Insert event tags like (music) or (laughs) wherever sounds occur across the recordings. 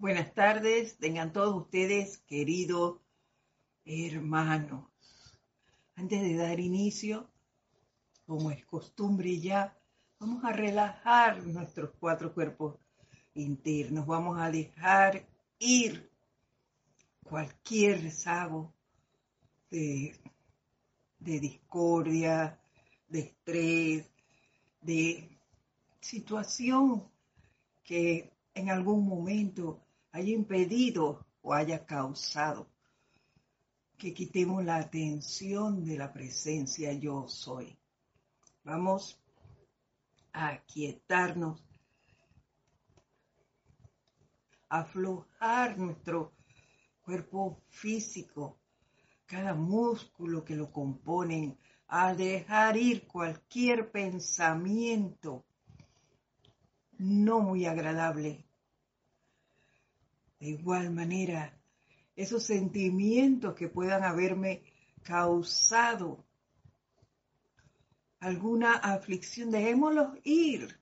Buenas tardes, tengan todos ustedes, queridos hermanos. Antes de dar inicio, como es costumbre ya, vamos a relajar nuestros cuatro cuerpos internos, vamos a dejar ir cualquier rezago de, de discordia, de estrés, de situación que en algún momento haya impedido o haya causado que quitemos la atención de la presencia yo soy. Vamos a aquietarnos, a aflojar nuestro cuerpo físico, cada músculo que lo componen, a dejar ir cualquier pensamiento no muy agradable. De igual manera, esos sentimientos que puedan haberme causado alguna aflicción, dejémoslos ir.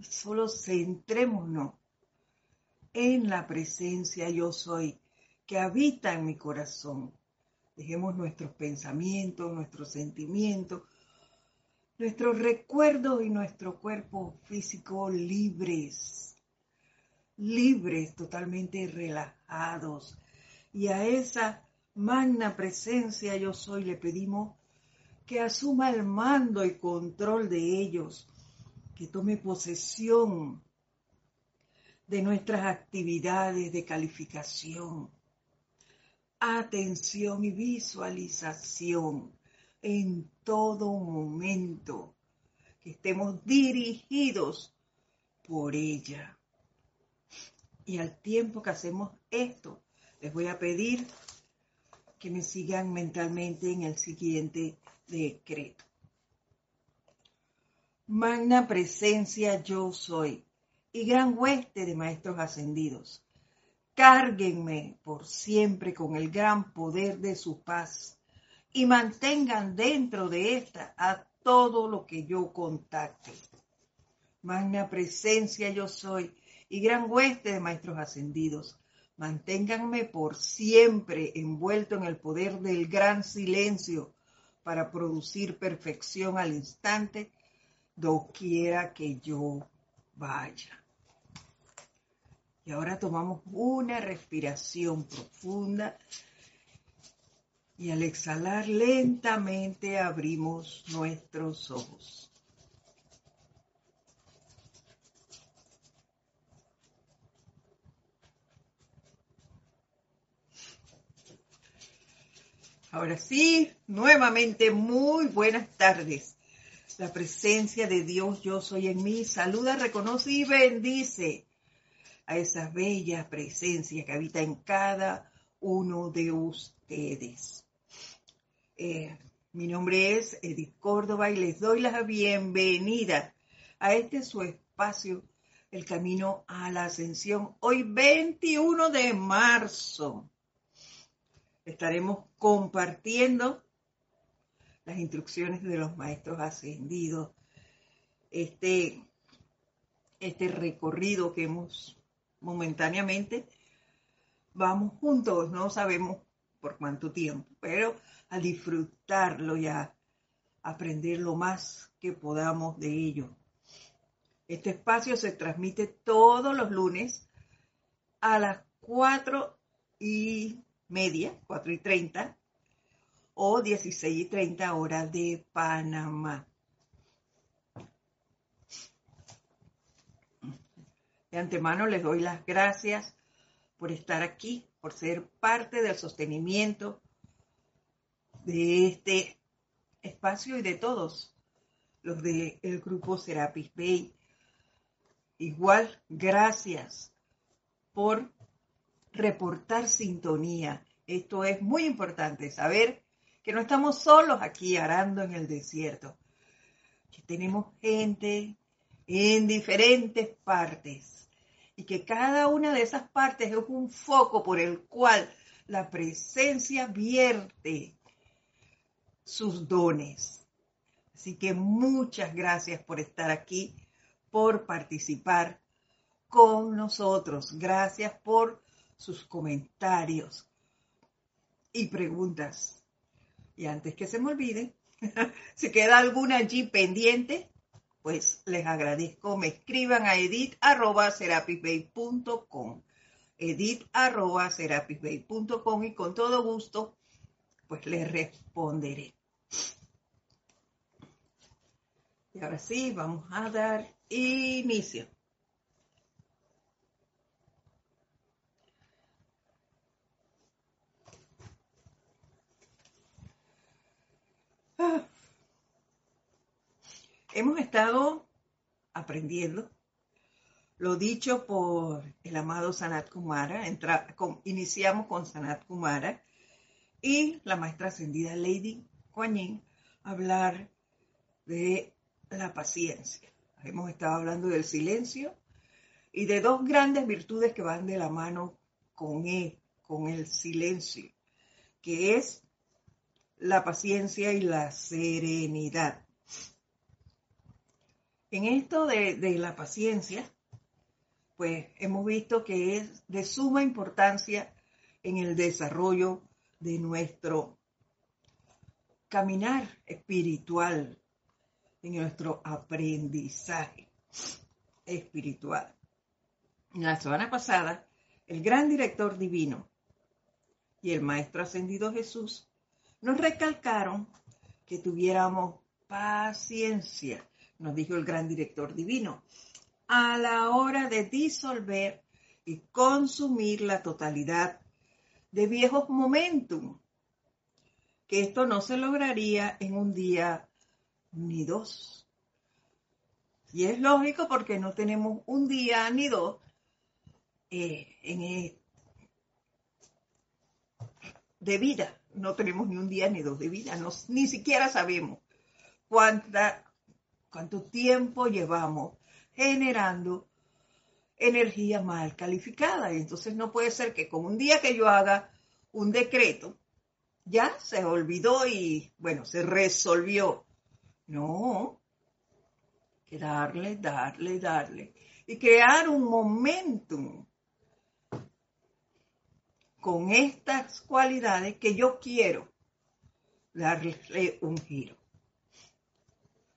Solo centrémonos en la presencia yo soy que habita en mi corazón. Dejemos nuestros pensamientos, nuestros sentimientos, nuestros recuerdos y nuestro cuerpo físico libres, libres, totalmente relajados. Y a esa magna presencia yo soy le pedimos que asuma el mando y control de ellos, que tome posesión de nuestras actividades de calificación, atención y visualización en todo momento, que estemos dirigidos por ella. Y al tiempo que hacemos esto, les voy a pedir que me sigan mentalmente en el siguiente decreto. Magna presencia yo soy y gran hueste de maestros ascendidos. Cárguenme por siempre con el gran poder de su paz y mantengan dentro de esta a todo lo que yo contacte. Magna presencia yo soy y gran hueste de maestros ascendidos. Manténganme por siempre envuelto en el poder del gran silencio para producir perfección al instante doquiera que yo vaya. Y ahora tomamos una respiración profunda y al exhalar lentamente abrimos nuestros ojos. Ahora sí, nuevamente muy buenas tardes. La presencia de Dios yo soy en mí. Saluda, reconoce y bendice a esa bella presencia que habita en cada uno de ustedes. Eh, mi nombre es Edith Córdoba y les doy la bienvenida a este su espacio, El Camino a la Ascensión, hoy 21 de marzo. Estaremos compartiendo las instrucciones de los maestros ascendidos, este, este recorrido que hemos momentáneamente, vamos juntos, no sabemos por cuánto tiempo, pero a disfrutarlo y a aprender lo más que podamos de ello. Este espacio se transmite todos los lunes a las cuatro y media, cuatro y treinta, o dieciséis y treinta horas de Panamá. De antemano les doy las gracias por estar aquí, por ser parte del sostenimiento de este espacio y de todos los del grupo Serapis Bay. Igual, gracias por reportar sintonía. Esto es muy importante, saber que no estamos solos aquí arando en el desierto, que tenemos gente en diferentes partes y que cada una de esas partes es un foco por el cual la presencia vierte sus dones. Así que muchas gracias por estar aquí, por participar, con nosotros. Gracias por sus comentarios y preguntas. Y antes que se me olvide, (laughs) si queda alguna allí pendiente, pues les agradezco. Me escriban a edit.serapisbay.com edit.serapisbay.com y con todo gusto, pues les responderé. Y ahora sí, vamos a dar inicio. Hemos estado aprendiendo lo dicho por el amado Sanat Kumara. iniciamos con Sanat Kumara y la maestra ascendida Lady Kuan hablar de la paciencia. Hemos estado hablando del silencio y de dos grandes virtudes que van de la mano con, él, con el silencio, que es la paciencia y la serenidad. En esto de, la paciencia, pues hemos visto que es de suma importancia en el desarrollo de nuestro caminar espiritual, en nuestro aprendizaje espiritual. La semana pasada, el gran director divino y el maestro ascendido Jesús nos recalcaron que tuviéramos paciencia nos dijo el gran director divino, a la hora de disolver y consumir la totalidad de viejos momentum, que esto no se lograría en un día ni dos. Y es lógico porque no tenemos un día ni dos eh, en, e, de vida. No tenemos ni un día ni dos de vida. ni siquiera sabemos cuánta cuánto tiempo llevamos generando energía mal calificada. Y entonces no puede ser que con un día que yo haga un decreto, ya se olvidó y bueno, se resolvió. No, que darle, darle, darle. Y crear un momentum con estas cualidades que yo quiero darle un giro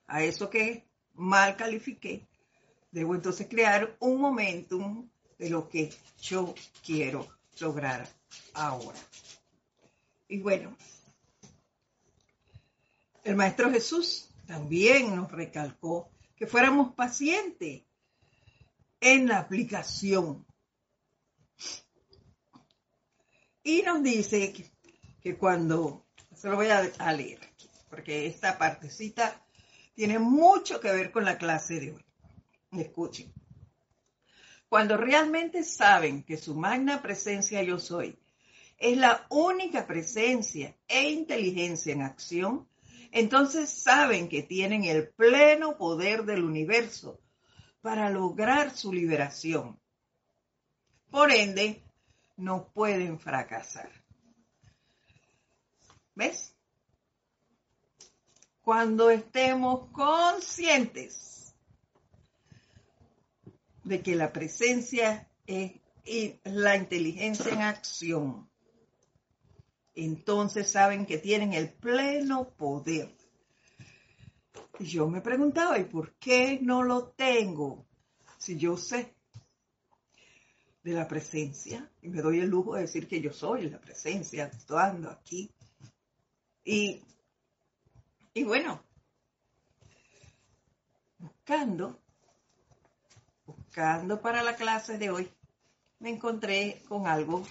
a eso que mal califiqué, debo entonces crear un momentum de lo que yo quiero lograr ahora. Y bueno, el Maestro Jesús también nos recalcó que fuéramos pacientes en la aplicación. Y nos dice que, cuando, se lo voy a, a leer aquí, porque esta partecita tiene mucho que ver con la clase de hoy. Escuchen. Cuando realmente saben que su magna presencia yo soy es la única presencia e inteligencia en acción, entonces saben que tienen el pleno poder del universo para lograr su liberación. Por ende, no pueden fracasar. ¿Ves? Cuando estemos conscientes de que la presencia es la inteligencia en acción, entonces saben que tienen el pleno poder. Y yo me preguntaba, ¿y por qué no lo tengo? Si yo sé de la presencia, y me doy el lujo de decir que yo soy la presencia, actuando aquí. Y y bueno, buscando, buscando para la clase de hoy, me encontré con algo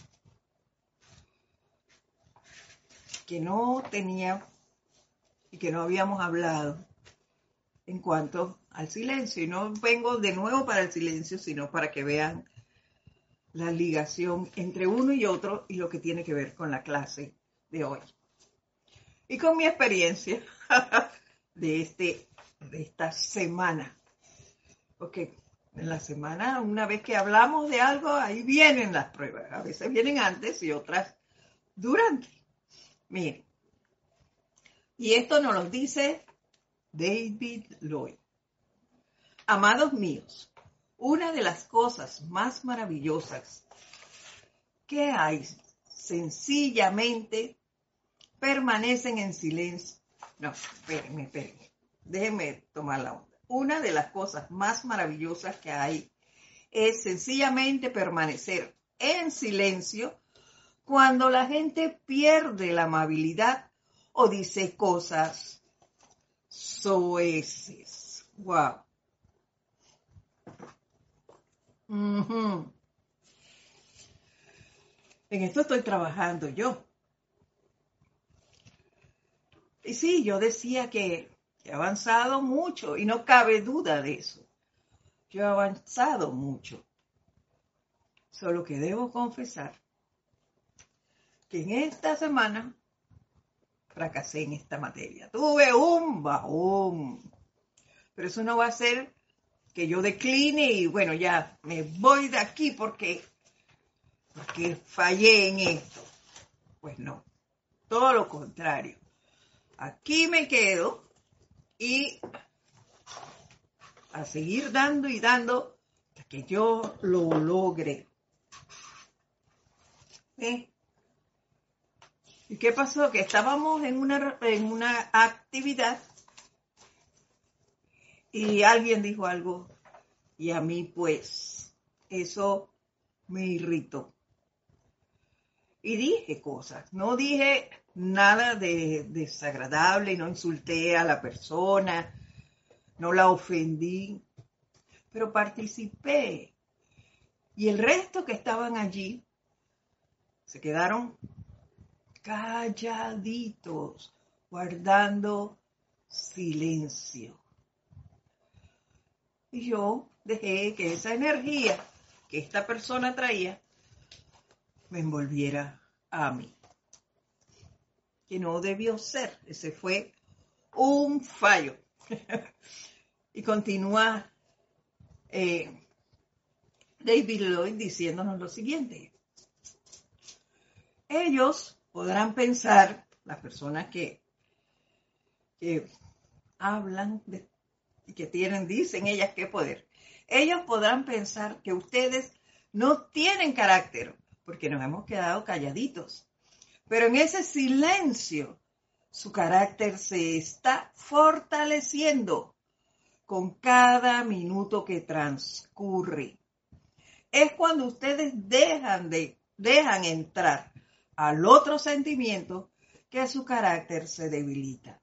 que no tenía y que no habíamos hablado en cuanto al silencio. Y no vengo de nuevo para el silencio, sino para que vean la ligación entre uno y otro y lo que tiene que ver con la clase de hoy. Y con mi experiencia (laughs) de, este, de esta semana. Porque en la semana, una vez que hablamos de algo, ahí vienen las pruebas. A veces vienen antes y otras durante. Miren. Y esto nos lo dice David Lloyd. Amados míos, una de las cosas más maravillosas que hay sencillamente permanecen en silencio. No, espérenme, espérenme. Déjenme tomar la onda. Una de las cosas más maravillosas que hay es sencillamente permanecer en silencio cuando la gente pierde la amabilidad o dice cosas soeces. Wow. En esto estoy trabajando yo. Y sí, yo decía que he avanzado mucho y no cabe duda de eso. Yo he avanzado mucho. Solo que debo confesar que en esta semana fracasé en esta materia. Tuve un bajón. Pero eso no va a ser que yo decline y bueno, ya me voy de aquí porque, porque fallé en esto. Pues no, todo lo contrario. Aquí me quedo y a seguir dando y dando hasta que yo lo logre. ¿Eh? ¿Y qué pasó? Que estábamos en una, en una actividad y alguien dijo algo y a mí pues eso me irritó. Y dije cosas, no dije nada de desagradable, no insulté a la persona, no la ofendí, pero participé. Y el resto que estaban allí se quedaron calladitos, guardando silencio. Y yo dejé que esa energía que esta persona traía me envolviera a mí. Que no debió ser. Ese fue un fallo. (laughs) y continúa eh, David Lloyd diciéndonos lo siguiente. Ellos podrán pensar, las personas que, que hablan y que tienen, dicen ellas, qué poder. Ellos podrán pensar que ustedes no tienen carácter porque nos hemos quedado calladitos. Pero en ese silencio, su carácter se está fortaleciendo con cada minuto que transcurre. Es cuando ustedes dejan de dejan entrar al otro sentimiento que su carácter se debilita.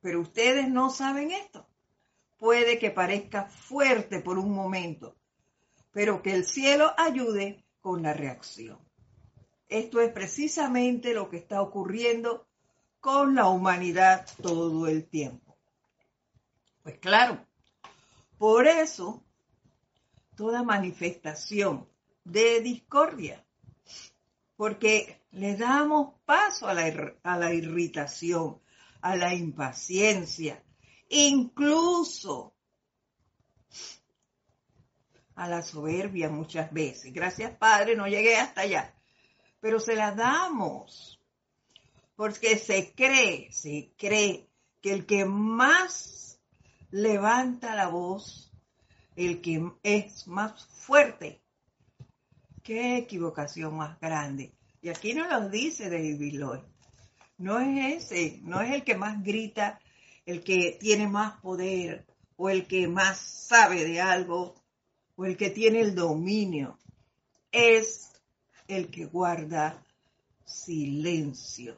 Pero ustedes no saben esto puede que parezca fuerte por un momento, pero que el cielo ayude con la reacción. Esto es precisamente lo que está ocurriendo con la humanidad todo el tiempo. Pues claro, por eso toda manifestación de discordia, porque le damos paso a la, a la irritación, a la impaciencia, incluso a la soberbia muchas veces. Gracias Padre, no llegué hasta allá, pero se la damos, porque se cree, se cree que el que más levanta la voz, el que es más fuerte, qué equivocación más grande. Y aquí no lo dice David Lloyd. No es ese, no es el que más grita, el que tiene más poder o el que más sabe de algo o el que tiene el dominio. Es el que guarda silencio.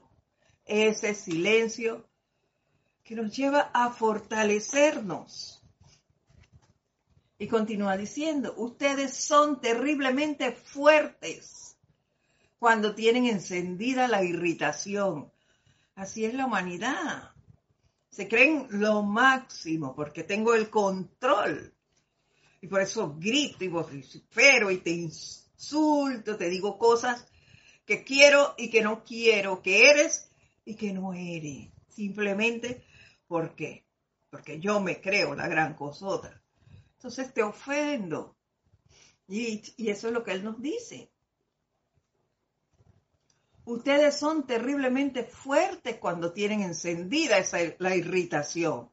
Ese silencio que nos lleva a fortalecernos. Y continúa diciendo, ustedes son terriblemente fuertes cuando tienen encendida la irritación. Así es la humanidad se creen lo máximo porque tengo el control. Y por eso grito y vocifero y te insulto, te digo cosas que quiero y que no quiero, que eres y que no eres. Simplemente porque, porque yo me creo la gran cosota. Entonces te ofendo. Y, y eso es lo que él nos dice. Ustedes son terriblemente fuertes cuando tienen encendida esa, la irritación.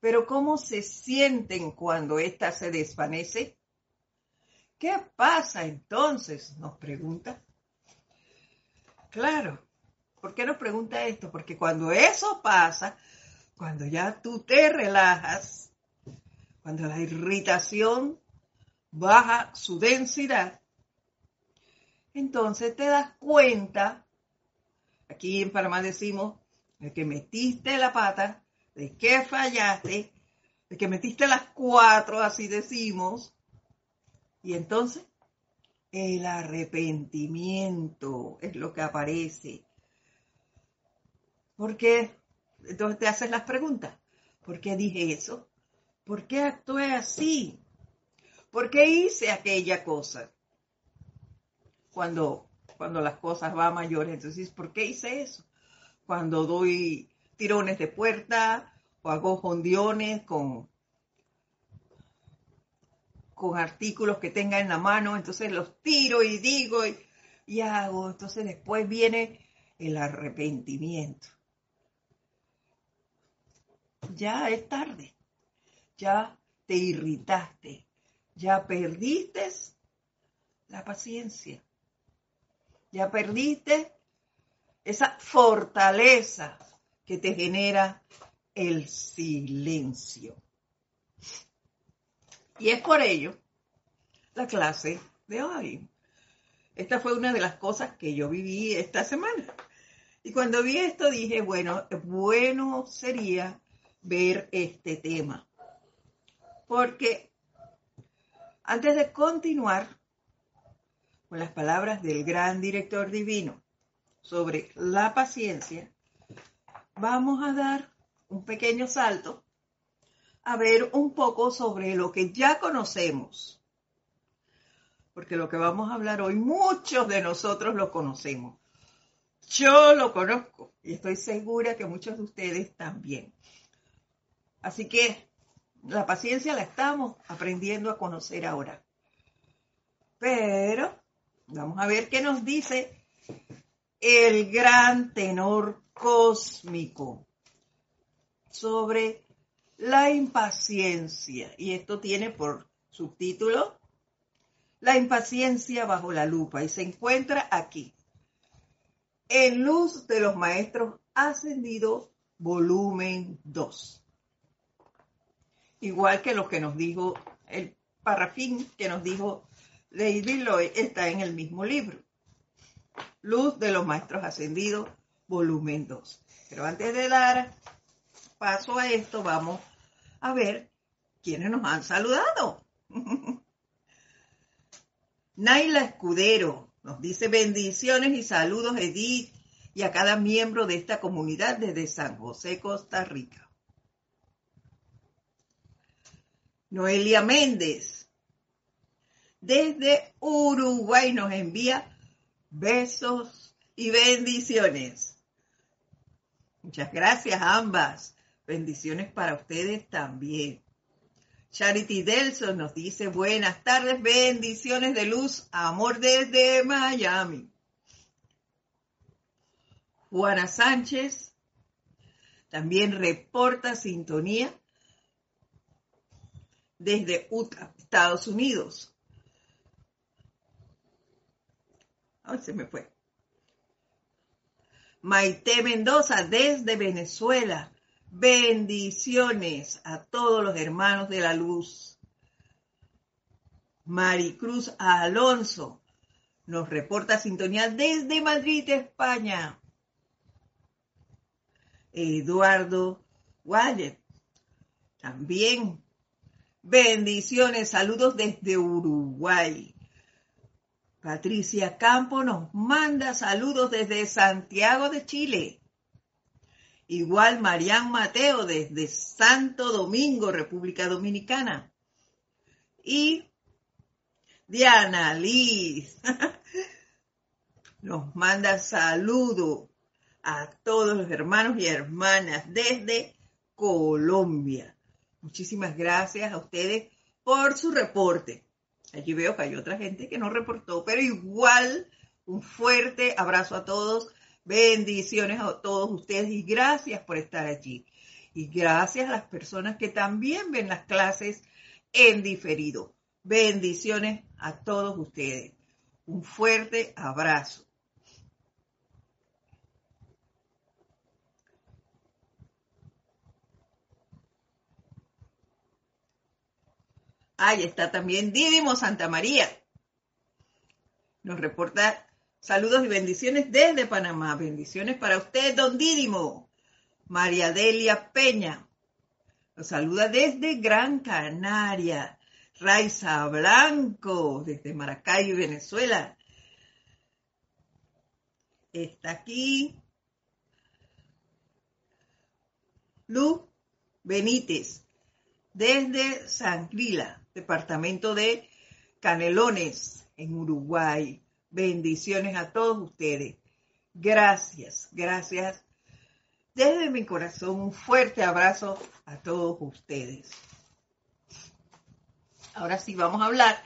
Pero ¿cómo se sienten cuando ésta se desvanece? ¿Qué pasa entonces? Nos pregunta. Claro, ¿por qué nos pregunta esto? Porque cuando eso pasa, cuando ya tú te relajas, cuando la irritación baja su densidad, entonces te das cuenta, aquí en Panamá decimos, de que metiste la pata, de que fallaste, de que metiste las cuatro, así decimos, y entonces el arrepentimiento es lo que aparece. ¿Por qué? Entonces te haces las preguntas. ¿Por qué dije eso? ¿Por qué actué así? ¿Por qué hice aquella cosa? Cuando, cuando las cosas van mayores, entonces, ¿por qué hice eso? Cuando doy tirones de puerta o hago jondiones con con artículos que tenga en la mano, entonces los tiro y digo y, hago. Entonces después viene el arrepentimiento. Ya es tarde, ya te irritaste, ya perdiste la paciencia, ya perdiste esa fortaleza que te genera el silencio. Y es por ello la clase de hoy. Esta fue una de las cosas que yo viví esta semana. Y cuando vi esto dije, bueno, bueno sería ver este tema. Porque antes de continuar con las palabras del gran director divino sobre la paciencia, vamos a dar un pequeño salto a ver un poco sobre lo que ya conocemos. Porque lo que vamos a hablar hoy, muchos de nosotros lo conocemos. Yo lo conozco y estoy segura que muchos de ustedes también. Así que la paciencia la estamos aprendiendo a conocer ahora. Pero vamos a ver qué nos dice el gran tenor cósmico sobre la impaciencia. Y esto tiene por subtítulo La impaciencia bajo la lupa. Y se encuentra aquí. En Luz de los Maestros Ascendidos, volumen 2. Igual que lo que nos dijo el parrafín que nos dijo Lady Lloyd está en el mismo libro. Luz de los Maestros Ascendidos, volumen 2. Pero antes de dar paso a esto, vamos a ver quiénes nos han saludado. (laughs) Naila Escudero nos dice bendiciones y saludos Edith y a cada miembro de esta comunidad desde San José, Costa Rica. Noelia Méndez desde Uruguay nos envía besos y bendiciones. Muchas gracias ambas. Bendiciones para ustedes también. Charity Delson nos dice buenas tardes, bendiciones de luz, amor desde Miami. Juana Sánchez también reporta sintonía desde Utah, Estados Unidos. Ay, se me fue. Maite Mendoza desde Venezuela. Bendiciones a todos los hermanos de la luz. Maricruz Alonso nos reporta sintonía desde Madrid, España. Eduardo Wallet también. Bendiciones, saludos desde Uruguay. Patricia Campo nos manda saludos desde Santiago de Chile. Igual Marián Mateo desde Santo Domingo, República Dominicana. Y Diana Liz (laughs) nos manda saludo a todos los hermanos y hermanas desde Colombia. Muchísimas gracias a ustedes por su reporte. Allí veo que hay otra gente que no reportó, pero igual un fuerte abrazo a todos Bendiciones a todos ustedes y gracias por estar allí. Y gracias a las personas que también ven las clases en diferido. Bendiciones a todos ustedes. Un fuerte abrazo. Ahí está también Didimo Santa María. Nos reporta saludos y bendiciones desde Panamá. Bendiciones para usted, don Dídimo. María Delia Peña. Nos saluda desde Gran Canaria. Raiza Blanco, desde Maracay, Venezuela. Está aquí. Lu Benítez, desde San departamento de Canelones, en Uruguay. Bendiciones a todos ustedes. Gracias, gracias. Desde mi corazón, un fuerte abrazo a todos ustedes. Ahora sí, vamos a hablar.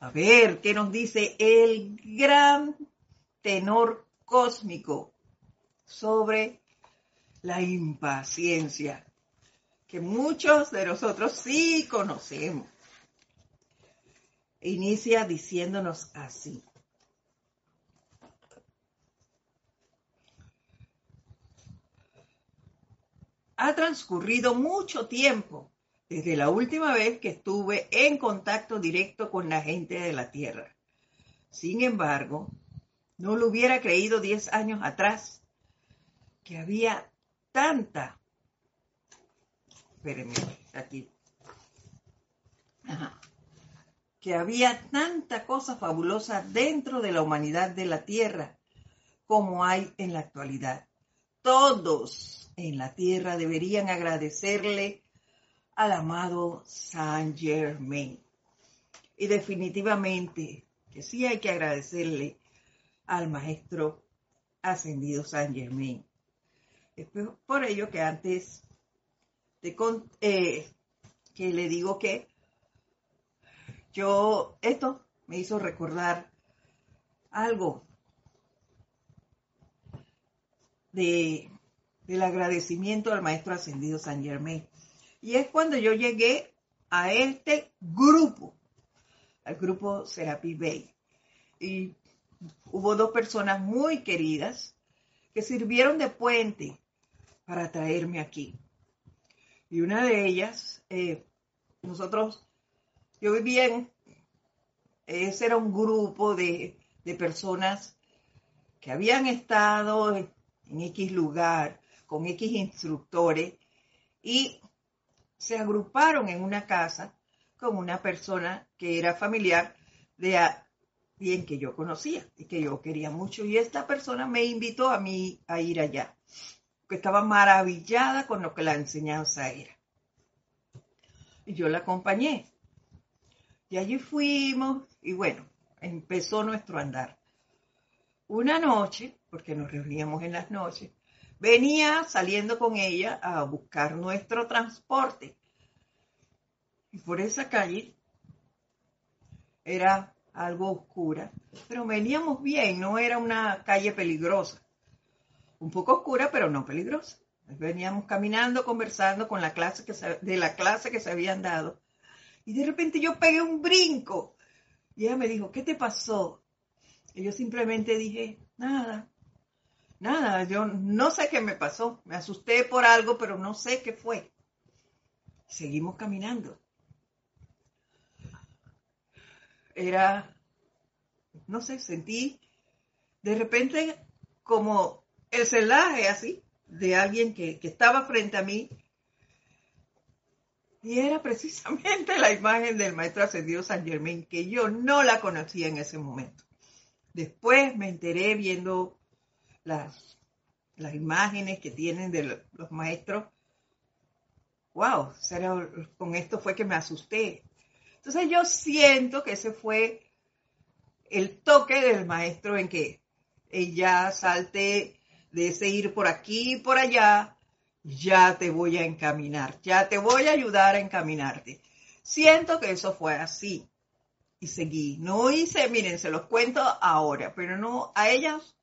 A ver qué nos dice el gran tenor cósmico sobre la impaciencia que muchos de nosotros sí conocemos. Inicia diciéndonos así. Ha transcurrido mucho tiempo desde la última vez que estuve en contacto directo con la gente de la Tierra. Sin embargo, no lo hubiera creído diez años atrás que había tanta espérenme, aquí. Que había tanta cosa fabulosa dentro de la humanidad de la Tierra como hay en la actualidad. Todos en la Tierra deberían agradecerle al amado Saint Germain. Y definitivamente que sí hay que agradecerle al maestro ascendido Saint Germain. Es por ello que antes eh, que le digo que yo, esto me hizo recordar algo de, del agradecimiento al maestro ascendido San Germain. Y es cuando yo llegué a este grupo, al grupo Serapi Bay. Y hubo dos personas muy queridas que sirvieron de puente para traerme aquí. Y una de ellas, eh, nosotros, yo vivía en, ese era un grupo de, personas que habían estado en, X lugar, con X instructores, y se agruparon en una casa con una persona que era familiar de alguien que yo conocía y que yo quería mucho. Y esta persona me invitó a mí a ir allá estaba maravillada con lo que la enseñanza era. Y yo la acompañé. Y allí fuimos y bueno, empezó nuestro andar. Una noche, porque nos reuníamos en las noches, venía saliendo con ella a buscar nuestro transporte. Y por esa calle era algo oscura, pero veníamos bien, no era una calle peligrosa un poco oscura, pero no peligrosa. Veníamos caminando, conversando con la clase que de la clase que se habían dado. Y de repente yo pegué un brinco. Y ella me dijo, ¿qué te pasó? Y yo simplemente dije, nada, nada, yo no sé qué me pasó. Me asusté por algo, pero no sé qué fue. Seguimos caminando. Era, no sé, sentí de repente como el celaje así de alguien que, estaba frente a mí y era precisamente la imagen del maestro ascendido San Germán, que yo no la conocía en ese momento. Después me enteré viendo las, las imágenes que tienen de los maestros. ¡Wow! Con esto fue que me asusté. Entonces yo siento que ese fue el toque del maestro en que ella salte de ese ir por aquí y por allá, ya te voy a encaminar, ya te voy a ayudar a encaminarte. Siento que eso fue así y seguí. No hice, miren, se los cuento ahora, pero no a ellas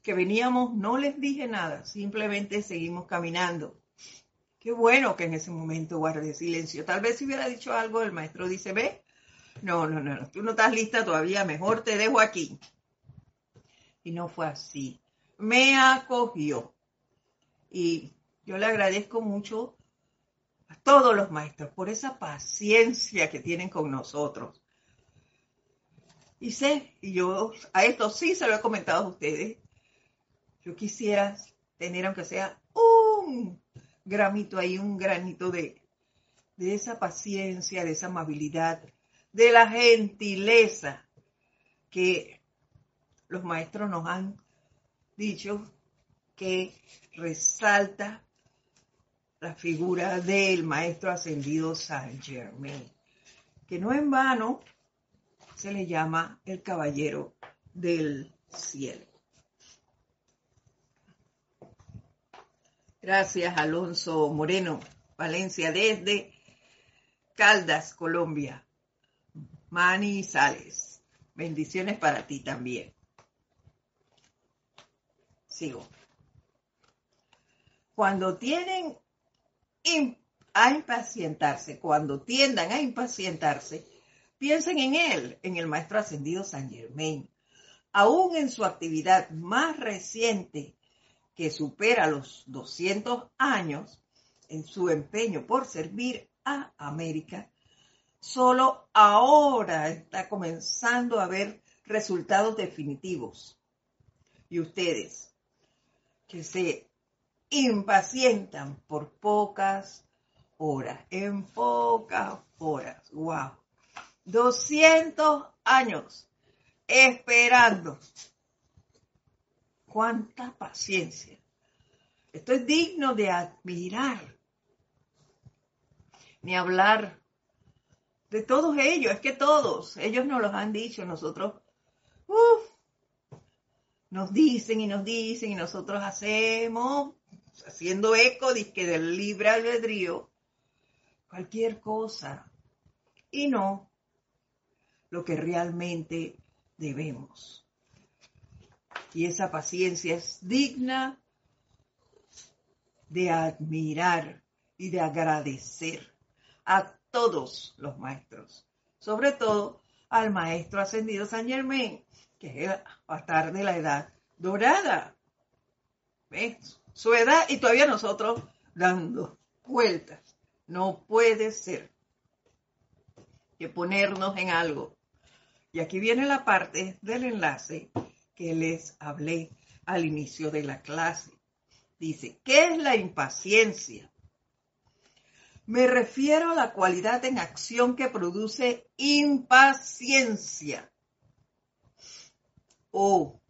que veníamos no les dije nada, simplemente seguimos caminando. Qué bueno que en ese momento guardé silencio. Tal vez si hubiera dicho algo, el maestro dice, ve, no, no, no, tú no estás lista todavía, mejor te dejo aquí. Y no fue así. Me acogió. Y yo le agradezco mucho a todos los maestros por esa paciencia que tienen con nosotros. Y sé, y yo a esto sí se lo he comentado a ustedes, yo quisiera tener aunque sea un gramito ahí, un granito de, de esa paciencia, de esa amabilidad, de la gentileza que los maestros nos han dicho que resalta la figura del maestro ascendido Saint Germain, que no en vano se le llama el caballero del cielo. Gracias, Alonso Moreno, Valencia, desde Caldas, Colombia. Mani Sales. Bendiciones para ti también. Sigo. Cuando tienen a impacientarse, cuando tiendan a impacientarse, piensen en él, en el Maestro Ascendido San Germain. Aún en su actividad más reciente, que supera los 200 años, en su empeño por servir a América, solo ahora está comenzando a ver resultados definitivos. Y ustedes, que se impacientan por pocas horas, en pocas horas, wow. 200 años esperando. Cuánta paciencia. Esto es digno de admirar. Ni hablar de todos ellos, es que todos, ellos nos los han dicho, nosotros, nos dicen y nos dicen y nosotros hacemos, haciendo eco que del libre albedrío, cualquier cosa, y no lo que realmente debemos. Y esa paciencia es digna de admirar y de agradecer a todos los maestros, sobre todo al maestro ascendido San Germain, que es el de la edad dorada. ¿Ves? Su edad y todavía nosotros dando vueltas. No puede ser que ponernos en algo. Y aquí viene la parte del enlace que les hablé al inicio de la clase. Dice, ¿qué es la impaciencia? Me refiero a la cualidad en acción que produce impaciencia. Oh,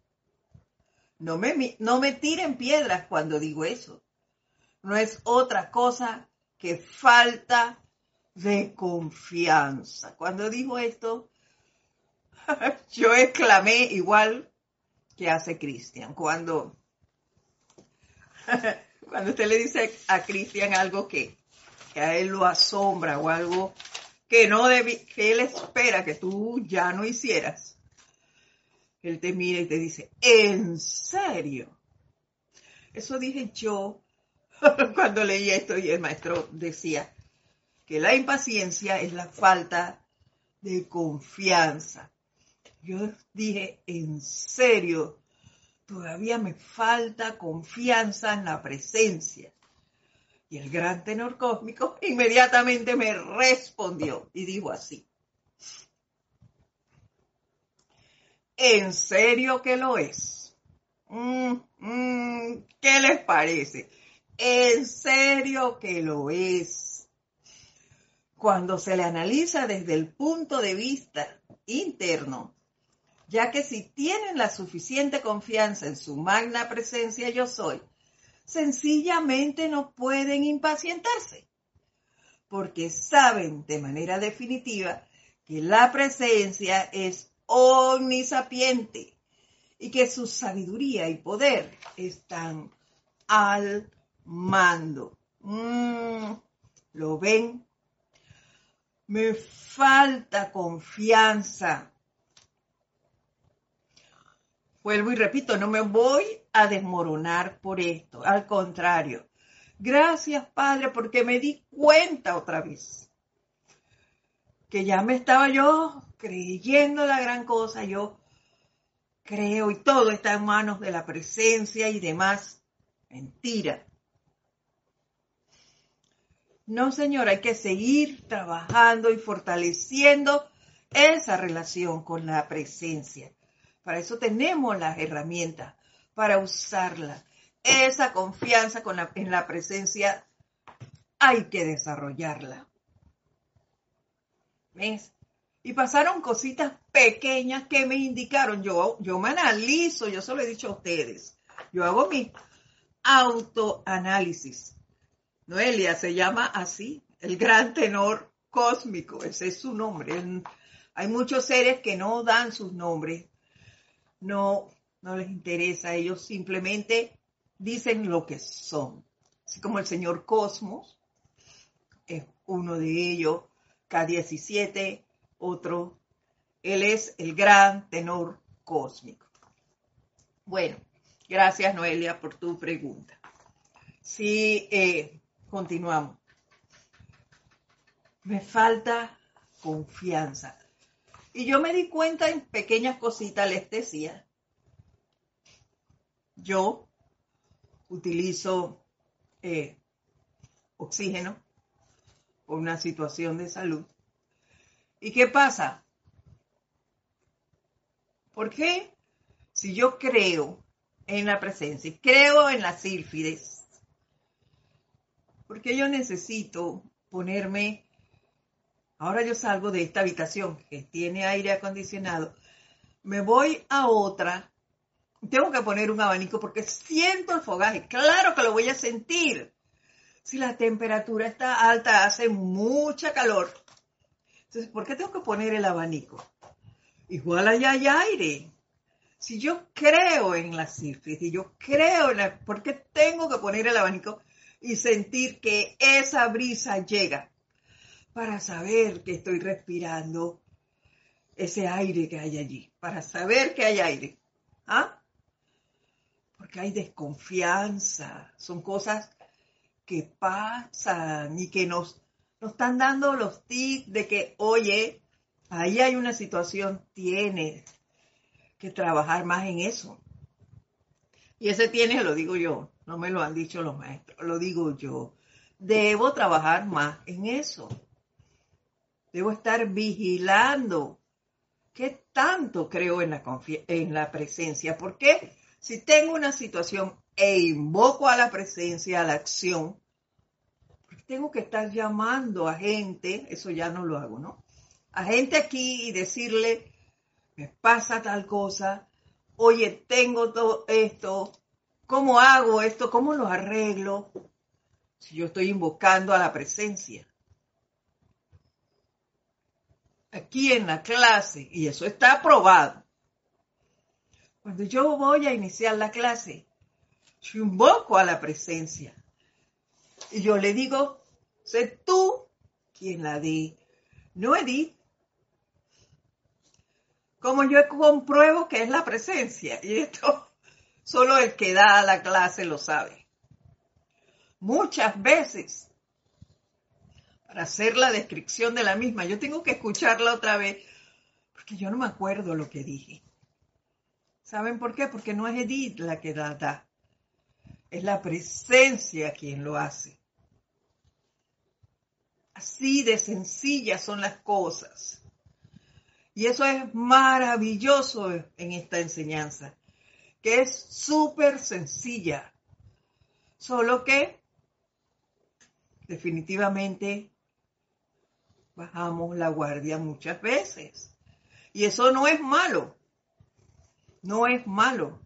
no me, no me tiren piedras cuando digo eso. No es otra cosa que falta de confianza. Cuando digo esto, (laughs) yo exclamé igual que hace Cristian. Cuando, (laughs) cuando usted le dice a Cristian algo que que a él lo asombra o algo que no debe, que él espera que tú ya no hicieras. Él te mira y te dice, ¿en serio? Eso dije yo (laughs) cuando leí esto y el maestro decía que la impaciencia es la falta de confianza. Yo dije, ¿en serio? Todavía me falta confianza en la presencia. Y el gran tenor cósmico (laughs) inmediatamente me respondió y dijo así. ¿En serio que lo es? Mm, mm, ¿Qué les parece? En serio que lo es. Cuando se le analiza desde el punto de vista interno, ya que si tienen la suficiente confianza en su magna presencia yo soy, sencillamente no pueden impacientarse, porque saben de manera definitiva que la presencia es omnisapiente y que su sabiduría y poder están al mando. Mm, ¿Lo ven? Me falta confianza. Vuelvo y repito, no me voy a desmoronar por esto. Al contrario, Gracias, Padre, porque me di cuenta otra vez que ya me estaba yo creyendo la gran cosa, yo creo y todo está en manos de la presencia y demás. Mentira. No, Señor, hay que seguir trabajando y fortaleciendo esa relación con la presencia. Para eso tenemos las herramientas, para usarla. Esa confianza con en la presencia hay que desarrollarla. ¿Ves? Y pasaron cositas pequeñas que me indicaron. Yo, yo me analizo, yo se lo he dicho a ustedes. Yo hago mi autoanálisis. Noelia se llama así, el gran tenor cósmico, ese es su nombre. Hay muchos seres que no dan sus nombres, no, no les interesa, ellos simplemente dicen lo que son. Así como el señor Cosmos es uno de ellos, K17, otro, él es el gran tenor cósmico. Bueno, gracias Noelia por tu pregunta. Sí, eh, Continuamos. Me falta confianza. Y yo me di cuenta en pequeñas cositas, les decía. Yo utilizo eh, oxígeno por una situación de salud. ¿Y qué pasa? ¿Por qué? Si yo creo en la presencia, creo en las sílfides, porque yo necesito ponerme, ahora yo salgo de esta habitación que tiene aire acondicionado, me voy a otra, tengo que poner un abanico porque siento el fogaje, claro que lo voy a sentir. Si la temperatura está alta, hace mucha calor. Entonces, ¿por qué tengo que poner el abanico? Igual allá hay aire. Si yo creo en la cifras, si yo creo en la... ¿Por qué tengo que poner el abanico? y sentir que esa brisa llega para saber que estoy respirando ese aire que hay allí, para saber que hay aire. ¿Ah? Porque hay desconfianza, son cosas que pasan y que nos, nos están dando los tips de que, oye, ahí hay una situación, tienes que trabajar más en eso. Y ese tiene, lo digo yo, no me lo han dicho los maestros, lo digo yo. Debo trabajar más en eso. Debo estar vigilando qué tanto creo en la, en la presencia. Porque si tengo una situación e invoco a la presencia, a la acción, tengo que estar llamando a gente, eso ya no lo hago, ¿no? A gente aquí y decirle, me pasa tal cosa, oye, tengo todo esto, ¿Cómo hago esto? ¿Cómo lo arreglo? Si yo estoy invocando a la presencia. Aquí en la clase, y eso está aprobado. Cuando yo voy a iniciar la clase, yo invoco a la presencia. Y yo le digo, sé tú quien la di, no Edith. Como yo compruebo que es la presencia. Y esto (laughs) Solo el que da la clase lo sabe. Muchas veces, para hacer la descripción de la misma, yo tengo que escucharla otra vez, porque yo no me acuerdo lo que dije. ¿Saben por qué? Porque no es Edith la que da. Es la presencia quien lo hace. Así de sencillas son las cosas. Y eso es maravilloso en esta enseñanza que es súper sencilla, solo que definitivamente bajamos la guardia muchas veces. Y eso no es malo, no es malo.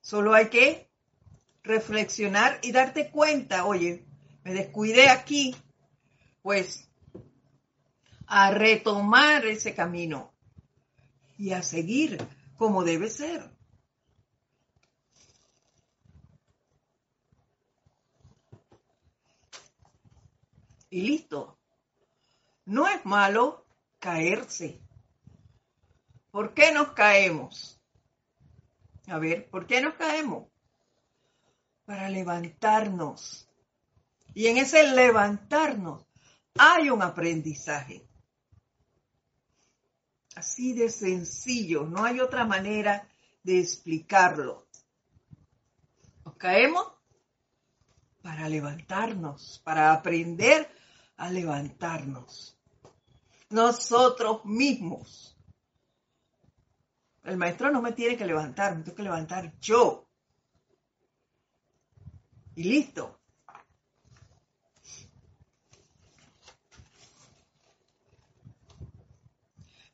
Solo hay que reflexionar y darte cuenta, oye, me descuidé aquí, pues a retomar ese camino y a seguir como debe ser. y listo. No es malo caerse. ¿Por qué nos caemos? A ver, ¿por qué nos caemos? Para levantarnos. Y en ese levantarnos hay un aprendizaje. Así de sencillo, no hay otra manera de explicarlo. Nos caemos para levantarnos, para aprender a levantarnos. Nosotros mismos. El maestro no me tiene que levantar, me tengo que levantar yo. Y listo.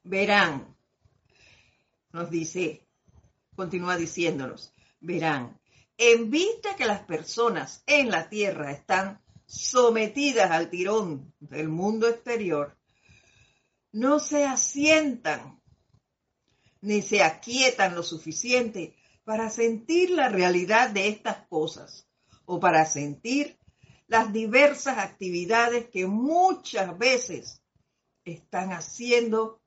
Verán, nos dice, continúa diciéndonos, verán, en vista que las personas en la tierra están sometidas al tirón del mundo exterior, no se asientan ni se aquietan lo suficiente para sentir la realidad de estas cosas o para sentir las diversas actividades que muchas veces están haciendo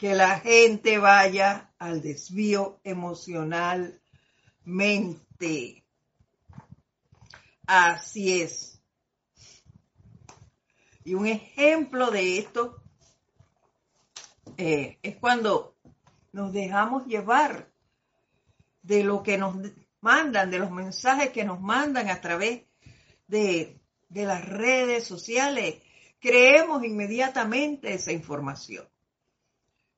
que la gente vaya al desvío emocionalmente. Así es. Y un ejemplo de esto eh, es cuando nos dejamos llevar de lo que nos mandan, de los mensajes que nos mandan a través de, de las redes sociales. Creemos inmediatamente esa información.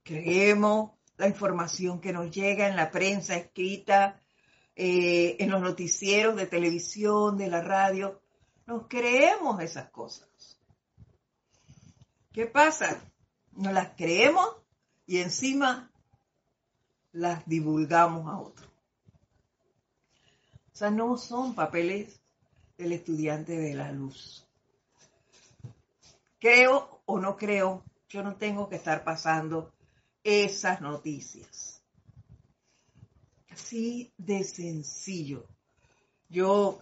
Creemos la información que nos llega en la prensa escrita, eh, en los noticieros de televisión, de la radio. Nos creemos esas cosas. ¿Qué pasa? Nos las creemos y encima las divulgamos a otros. O sea, no son papeles del estudiante de la luz. Creo o no creo, yo no tengo que estar pasando esas noticias. Así de sencillo. Yo,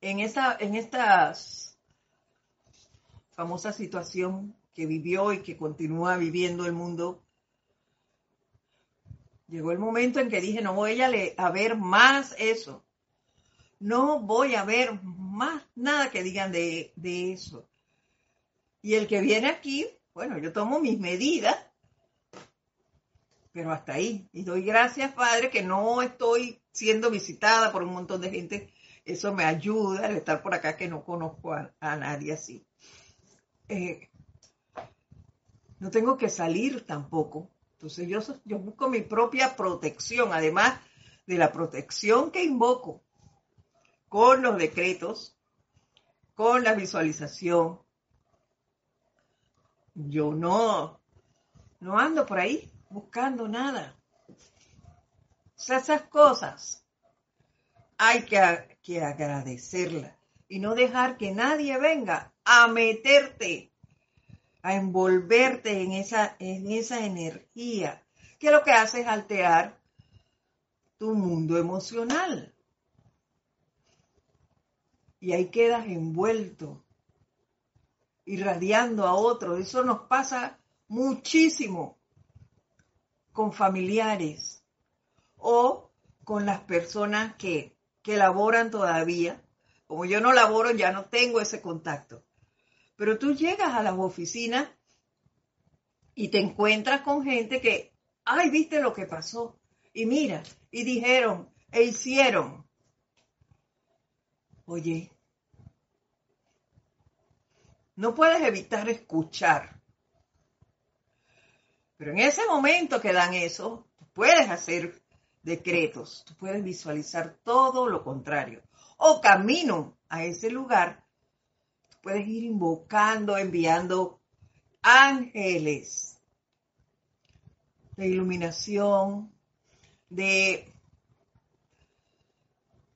en esta, en esta famosa situación que vivió y que continúa viviendo el mundo, llegó el momento en que dije, no voy a, a ver más eso. No voy a ver más nada que digan de, de eso. Y el que viene aquí, bueno, yo tomo mis medidas, pero hasta ahí. Y doy gracias, Padre, que no estoy siendo visitada por un montón de gente. Eso me ayuda al estar por acá que no conozco a, nadie así. Eh, no tengo que salir tampoco. Entonces yo, yo busco mi propia protección, además de la protección que invoco con los decretos, con la visualización, yo no, no ando por ahí buscando nada. Esas cosas hay que, que agradecerlas y no dejar que nadie venga a meterte, a envolverte en esa, en esa energía, que lo que hace es alterar tu mundo emocional. Y ahí quedas envuelto irradiando a otros. Eso nos pasa muchísimo con familiares o con las personas que, que laboran todavía. Como yo no laboro, ya no tengo ese contacto. Pero tú llegas a las oficinas y te encuentras con gente que, ay, viste lo que pasó. Y mira, y dijeron, e hicieron. Oye, no puedes evitar escuchar. Pero en ese momento que dan eso, puedes hacer decretos, tú puedes visualizar todo lo contrario. O camino a ese lugar, puedes ir invocando, enviando ángeles de iluminación, de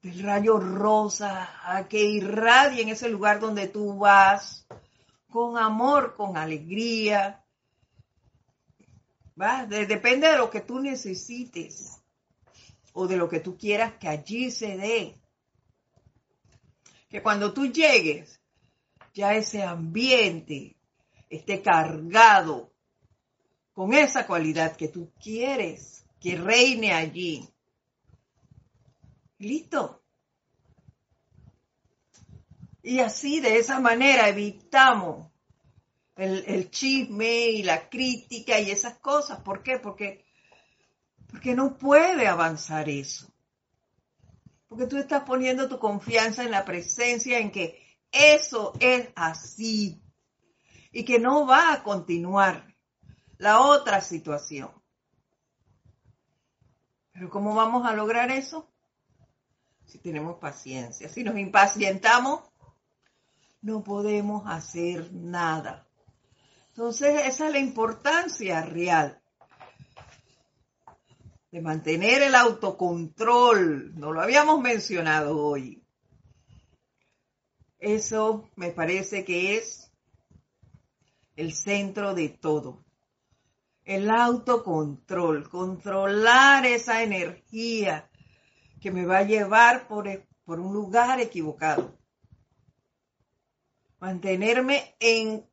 del rayo rosa, a que irradie en ese lugar donde tú vas, con amor, con alegría. ¿Va? depende de lo que tú necesites o de lo que tú quieras que allí se dé. Que cuando tú llegues, ya ese ambiente esté cargado con esa cualidad que tú quieres que reine allí. Listo. Y así, de esa manera, evitamos el, el, chisme y la crítica y esas cosas. ¿Por qué? Porque, porque no puede avanzar eso. Porque tú estás poniendo tu confianza en la presencia, en que eso es así y que no va a continuar la otra situación. Pero ¿cómo vamos a lograr eso? Si tenemos paciencia. Si nos impacientamos, no podemos hacer nada. Entonces, esa es la importancia real de mantener el autocontrol. No lo habíamos mencionado hoy. Eso me parece que es el centro de todo. El autocontrol, controlar esa energía que me va a llevar por, por un lugar equivocado. Mantenerme en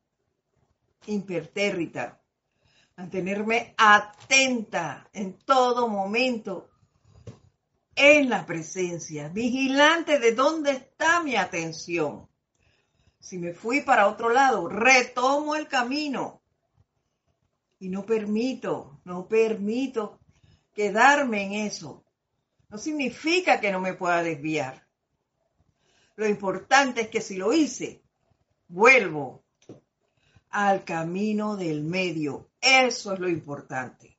impertérrita, mantenerme atenta en todo momento en la presencia, vigilante de dónde está mi atención. Si me fui para otro lado, retomo el camino y no permito, no permito quedarme en eso. No significa que no me pueda desviar. Lo importante es que si lo hice, vuelvo al camino del medio. Eso es lo importante.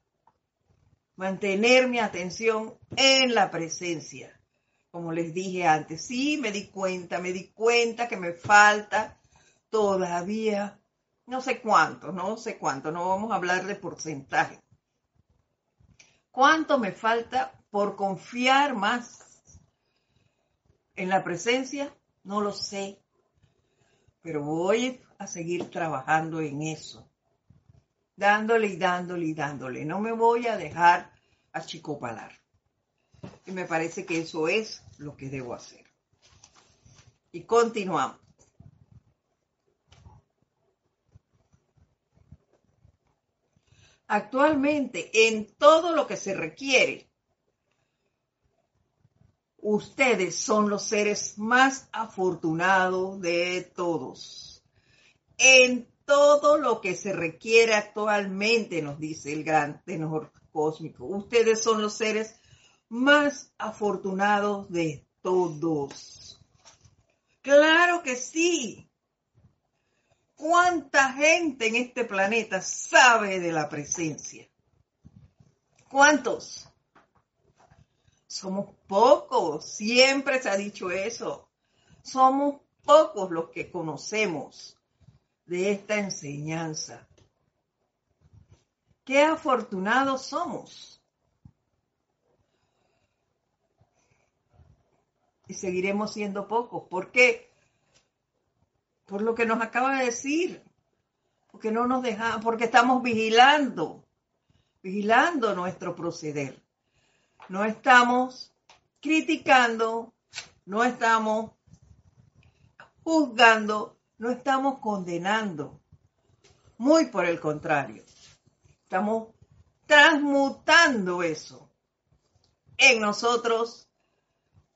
Mantener mi atención en la presencia. Como les dije antes, sí, me di cuenta, me di cuenta que me falta todavía, no sé cuánto, no sé cuánto, no vamos a hablar de porcentaje. ¿Cuánto me falta por confiar más en la presencia? No lo sé, pero voy a seguir trabajando en eso, dándole y dándole y dándole. No me voy a dejar achicopalar. Y me parece que eso es lo que debo hacer. Y continuamos. Actualmente, en todo lo que se requiere, ustedes son los seres más afortunados de todos en todo lo que se requiere actualmente, nos dice el gran tenor cósmico. Ustedes son los seres más afortunados de todos. Claro que sí. ¿Cuánta gente en este planeta sabe de la presencia? ¿Cuántos? Somos pocos, siempre se ha dicho eso. Somos pocos los que conocemos de esta enseñanza. Qué afortunados somos. Y seguiremos siendo pocos. ¿Por qué? Por lo que nos acaba de decir. Porque no nos dejamos, porque estamos vigilando, vigilando nuestro proceder. No estamos criticando, no estamos juzgando, no estamos condenando, muy por el contrario, estamos transmutando eso en nosotros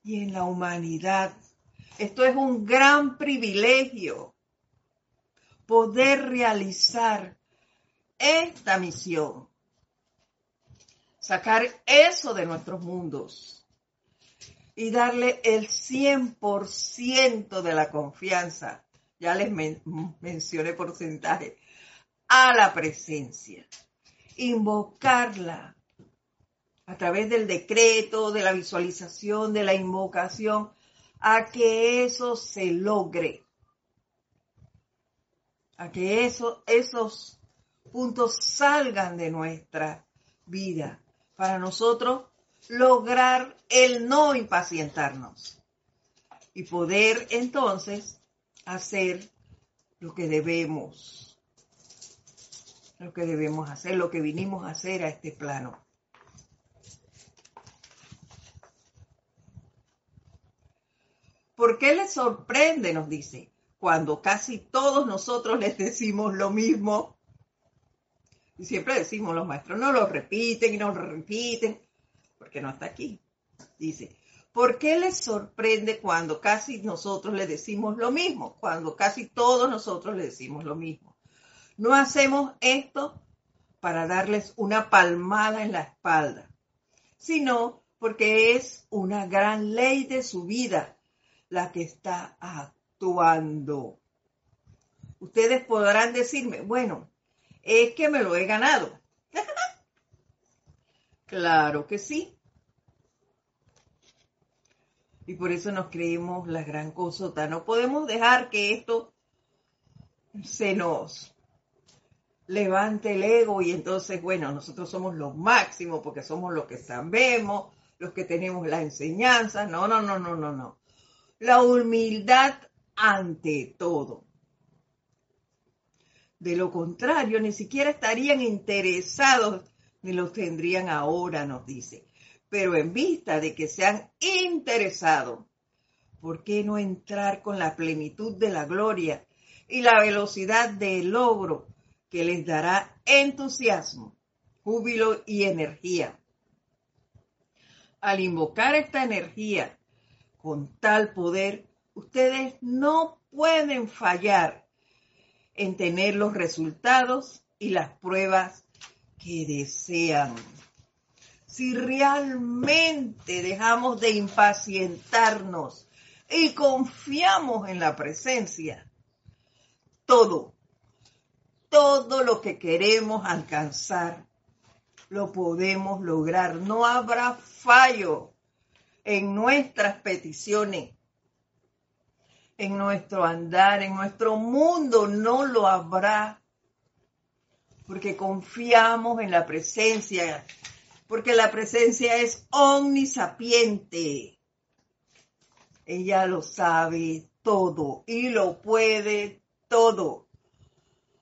y en la humanidad. Esto es un gran privilegio, poder realizar esta misión, sacar eso de nuestros mundos y darle el 100% de la confianza ya les mencioné porcentaje, a la presencia. Invocarla a través del decreto, de la visualización, de la invocación, a que eso se logre. A que eso, esos puntos salgan de nuestra vida para nosotros lograr el no impacientarnos y poder entonces hacer lo que debemos, lo que debemos hacer, lo que vinimos a hacer a este plano. ¿Por qué les sorprende? Nos dice, cuando casi todos nosotros les decimos lo mismo. Y siempre decimos los maestros, no lo repiten y no lo repiten, porque no está aquí. Dice, ¿Por qué les sorprende cuando casi nosotros le decimos lo mismo? Cuando casi todos nosotros le decimos lo mismo. No hacemos esto para darles una palmada en la espalda, sino porque es una gran ley de su vida la que está actuando. Ustedes podrán decirme, bueno, es que me lo he ganado. (laughs) claro que sí. Y por eso nos creemos la gran cosota. No podemos dejar que esto se nos levante el ego y entonces, bueno, nosotros somos los máximos porque somos los que sabemos, los que tenemos la enseñanza. No, no, no, no, no, no. La humildad ante todo. De lo contrario, ni siquiera estarían interesados ni los tendrían ahora, nos dice. Pero en vista de que se han interesado, ¿por qué no entrar con la plenitud de la gloria y la velocidad del logro que les dará entusiasmo, júbilo y energía? Al invocar esta energía con tal poder, ustedes no pueden fallar en tener los resultados y las pruebas que desean si realmente dejamos de impacientarnos y confiamos en la presencia, todo, todo lo que queremos alcanzar, lo podemos lograr. No habrá fallo en nuestras peticiones, en nuestro andar, en nuestro mundo, no lo habrá, porque confiamos en la presencia porque la presencia es omnisapiente. Ella lo sabe todo y lo puede todo.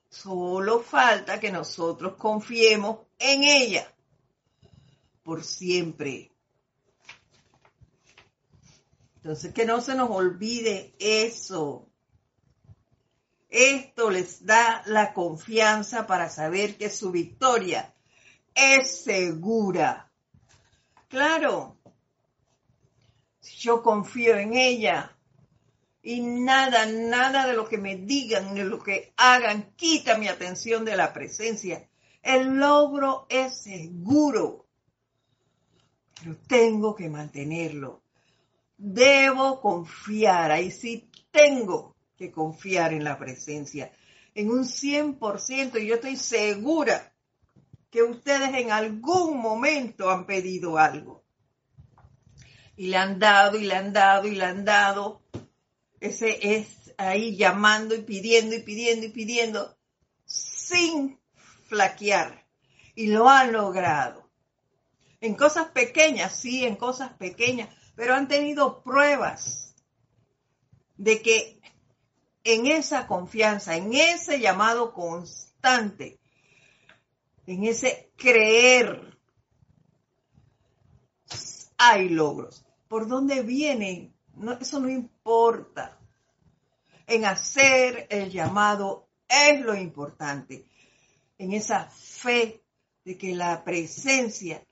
Solo falta que nosotros confiemos en ella por siempre. Entonces, que no se nos olvide eso. Esto les da la confianza para saber que su victoria es segura. Claro, yo confío en ella y nada, nada de lo que me digan, de lo que hagan, quita mi atención de la presencia. El logro es seguro, pero tengo que mantenerlo. Debo confiar, ahí sí tengo que confiar en la presencia, en un 100%, y yo estoy segura que ustedes en algún momento han pedido algo. Y le han dado y le han dado y le han dado. Ese es ahí llamando y pidiendo y pidiendo y pidiendo sin flaquear. Y lo han logrado. En cosas pequeñas, sí, en cosas pequeñas, pero han tenido pruebas de que en esa confianza, en ese llamado constante, en ese creer, hay logros. ¿Por dónde vienen? Eso no importa. En hacer el llamado es lo importante. En esa fe de que la presencia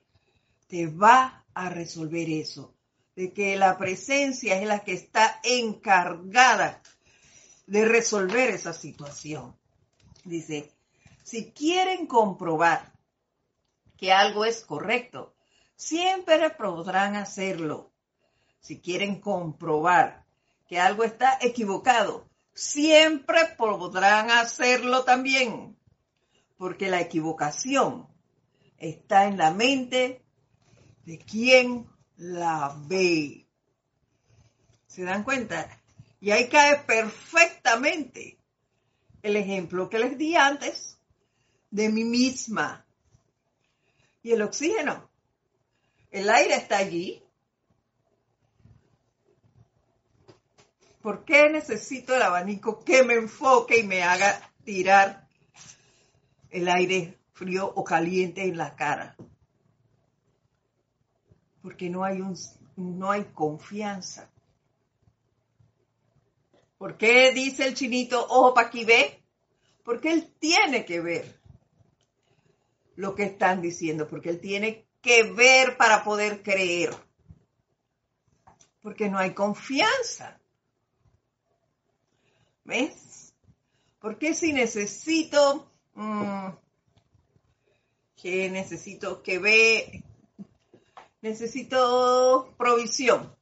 te va a resolver eso. De que la presencia es la que está encargada de resolver esa situación. Dice, si quieren comprobar que algo es correcto, siempre podrán hacerlo. Si quieren comprobar que algo está equivocado, siempre podrán hacerlo también. Porque la equivocación está en la mente de quien la ve. ¿Se dan cuenta? Y ahí cae perfectamente el ejemplo que les di antes de mí misma. Y el oxígeno, el aire está allí. ¿Por qué necesito el abanico que me enfoque y me haga tirar el aire frío o caliente en la cara? Porque no hay, un, no hay confianza. ¿Por qué dice el chinito, ojo para aquí ve? Porque él tiene que ver lo que están diciendo, porque él tiene que ver para poder creer. Porque no hay confianza. ¿Ves? Porque si necesito mm, que necesito que ve necesito provisión?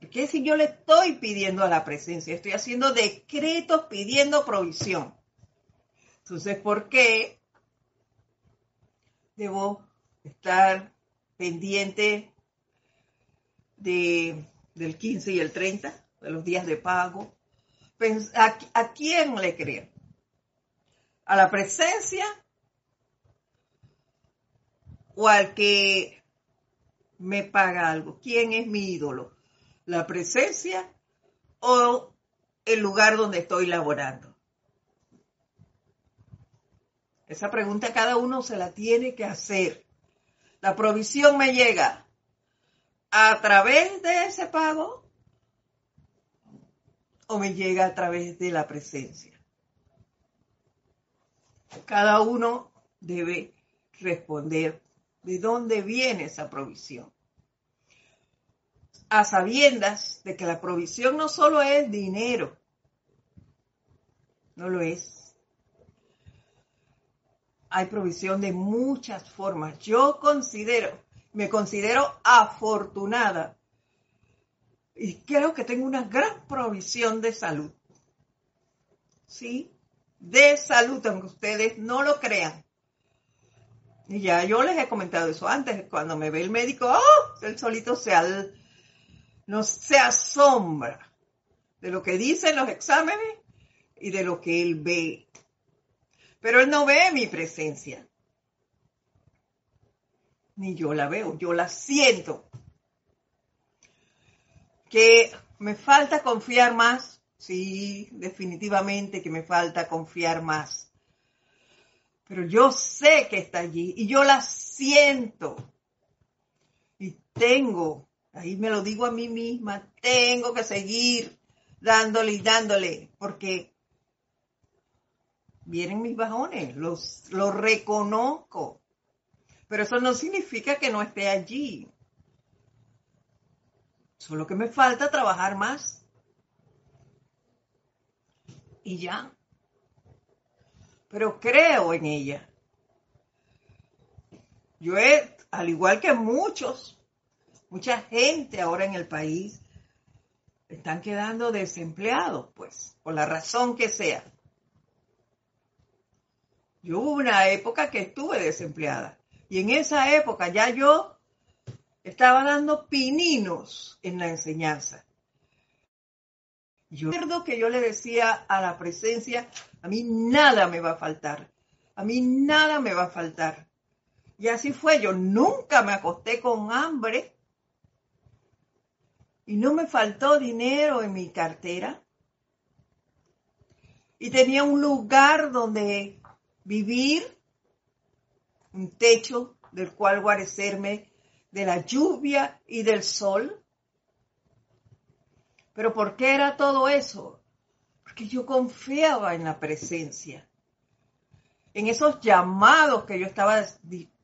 Porque si yo le estoy pidiendo a la presencia, estoy haciendo decretos pidiendo provisión. Entonces, ¿por qué debo estar pendiente de, del 15 y el 30, de los días de pago? ¿A, a quién le creo? ¿A la presencia o al que me paga algo? ¿Quién es mi ídolo? ¿La presencia o el lugar donde estoy laborando? Esa pregunta cada uno se la tiene que hacer. La provisión me llega a través de ese pago o me llega a través de la presencia. Cada uno debe responder de dónde viene esa provisión. A sabiendas de que la provisión no solo es dinero, no lo es. Hay provisión de muchas formas. Yo considero, me considero afortunada y creo que tengo una gran provisión de salud. ¿Sí? De salud, aunque ustedes no lo crean. Y ya yo les he comentado eso antes, cuando me ve el médico, ¡oh! el solito se, no, se asombra de lo que dicen los exámenes y de lo que él ve. Pero él no ve mi presencia. Ni yo la veo, yo la siento. Que me falta confiar más. Sí, definitivamente que me falta confiar más pero yo sé que está allí y yo la siento. Y tengo, ahí me lo digo a mí misma, tengo que seguir dándole y dándole, porque vienen mis bajones, los, los reconozco. Pero eso no significa que no esté allí. Solo que me falta trabajar más. Y ya pero creo en ella. Yo al igual que muchos, mucha gente ahora en el país, están quedando desempleados, pues, por la razón que sea. Yo hubo una época que estuve desempleada y en esa época ya yo estaba dando pininos en la enseñanza. Yo recuerdo que yo le decía a la presencia, a mí nada me va a faltar, a mí nada me va a faltar. Y así fue, yo nunca me acosté con hambre y no me faltó dinero en mi cartera. Y tenía un lugar donde vivir, un techo del cual guarecerme de la lluvia y del sol. Pero ¿por qué era todo eso? Porque yo confiaba en la presencia, en esos llamados que yo estaba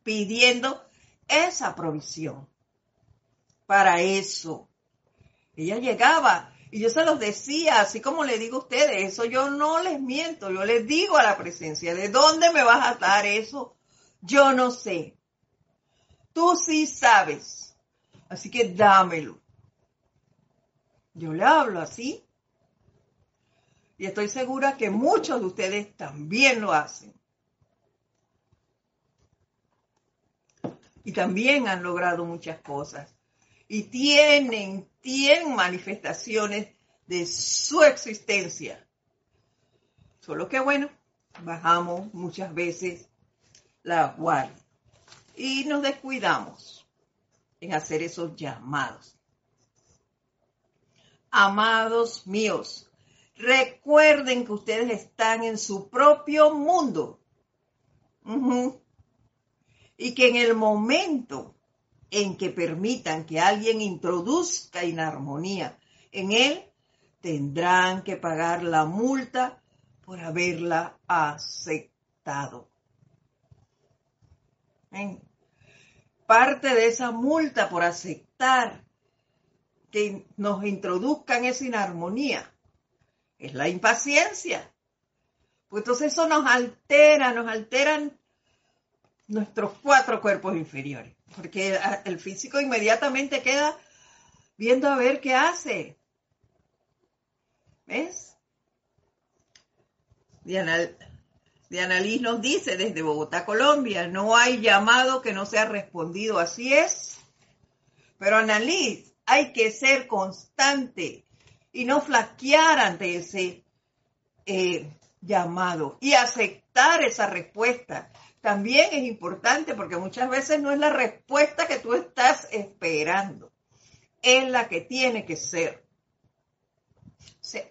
pidiendo esa provisión. Para eso. Ella llegaba y yo se los decía, así como le digo a ustedes, eso yo no les miento, yo les digo a la presencia, ¿de dónde me vas a dar eso? Yo no sé. Tú sí sabes. Así que dámelo. Yo le hablo así. Y estoy segura que muchos de ustedes también lo hacen. Y también han logrado muchas cosas. Y tienen, tienen manifestaciones de su existencia. Solo que bueno, bajamos muchas veces la guardia y nos descuidamos en hacer esos llamados amados míos, recuerden que ustedes están en su propio mundo. Y que en el momento en que permitan que alguien introduzca inarmonía en él, tendrán que pagar la multa por haberla aceptado. parte de esa multa por aceptar que nos introduzcan esa inarmonía es la impaciencia. Pues entonces eso nos altera, nos alteran nuestros cuatro cuerpos inferiores, porque el físico inmediatamente queda viendo a ver qué hace. ¿Ves? Diana, Diana Liz nos dice desde Bogotá, Colombia, no hay llamado que no sea respondido, así es. Pero Annalise, hay que ser constante y no flaquear ante ese eh, llamado y aceptar esa respuesta. También es importante porque muchas veces no es la respuesta que tú estás esperando, es la que tiene que ser.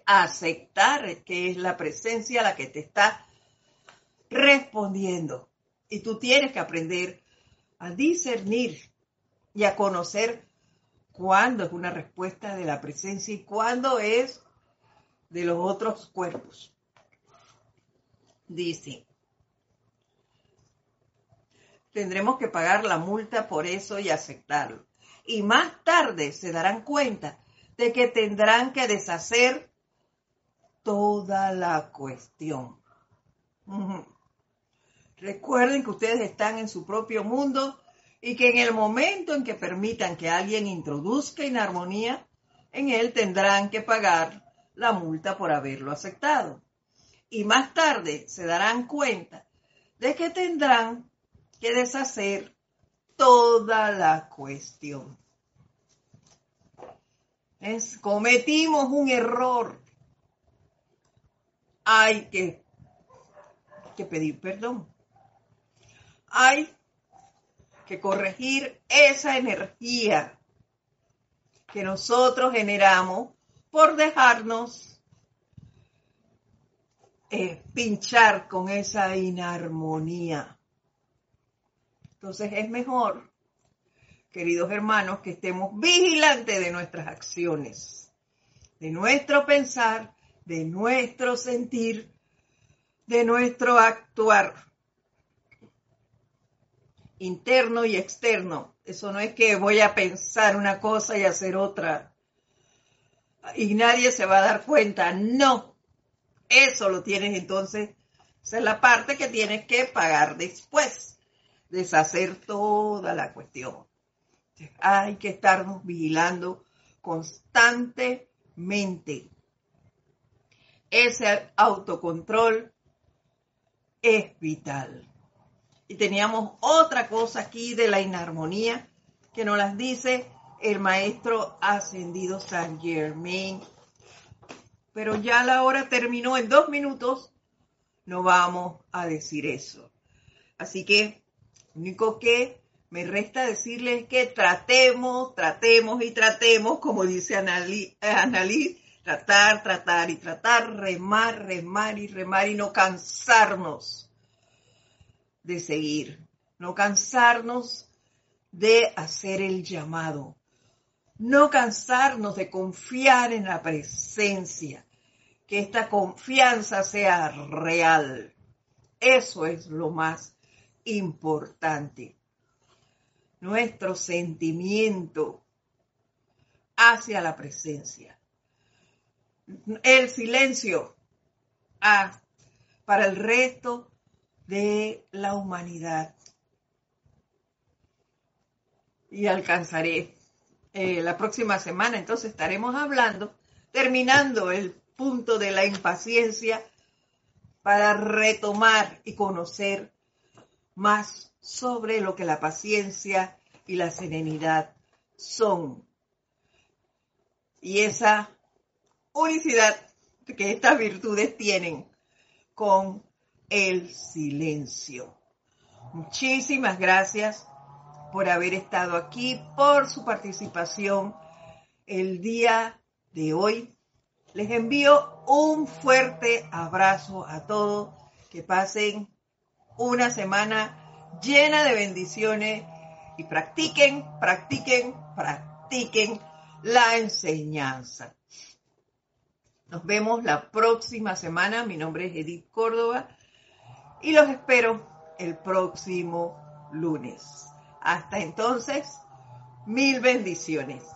aceptar que es la presencia la que te está respondiendo. Y tú tienes que aprender a discernir y a conocer cuándo es una respuesta de la presencia y cuándo es de los otros cuerpos. Dice, tendremos que pagar la multa por eso y aceptarlo. Y más tarde se darán cuenta de que tendrán que deshacer toda la cuestión. Recuerden que ustedes están en su propio mundo y que en el momento en que permitan que alguien introduzca inarmonía, en él tendrán que pagar la multa por haberlo aceptado. Y más tarde se darán cuenta de que tendrán que deshacer toda la cuestión. Es, cometimos un error. Hay que, que pedir perdón hay que corregir esa energía que nosotros generamos por dejarnos eh, pinchar con esa inarmonía. Entonces es mejor, queridos hermanos, que estemos vigilantes de nuestras acciones, de nuestro pensar, de nuestro sentir, de nuestro actuar interno y externo. Eso no es que voy a pensar una cosa y hacer otra y nadie se va a dar cuenta. No, eso lo tienes entonces, esa es la parte que tienes que pagar después, deshacer toda la cuestión. Hay que estarnos vigilando constantemente. Ese autocontrol es vital. Y teníamos otra cosa aquí de la inarmonía que nos las dice el maestro ascendido San Germain. Pero ya la hora terminó en dos minutos, no vamos a decir eso. Así que único que me resta decirles es que tratemos, tratemos y tratemos, como dice Annalí, tratar, tratar y tratar, remar, remar y remar y no cansarnos de seguir, no cansarnos de hacer el llamado, no cansarnos de confiar en la presencia, que esta confianza sea real. Eso es lo más importante. Nuestro sentimiento hacia la presencia. El silencio ah, para el resto de la humanidad. Y alcanzaré eh, la próxima semana, entonces estaremos hablando, terminando el punto de la impaciencia para retomar y conocer más sobre lo que la paciencia y la serenidad son. Y esa unicidad que estas virtudes tienen con el silencio. Muchísimas gracias por haber estado aquí, por su participación el día de hoy. Les envío un fuerte abrazo a todos. Que pasen una semana llena de bendiciones y practiquen, practiquen, practiquen la enseñanza. Nos vemos la próxima semana. Mi nombre es Edith Córdoba y los espero el próximo lunes. Hasta entonces, mil bendiciones.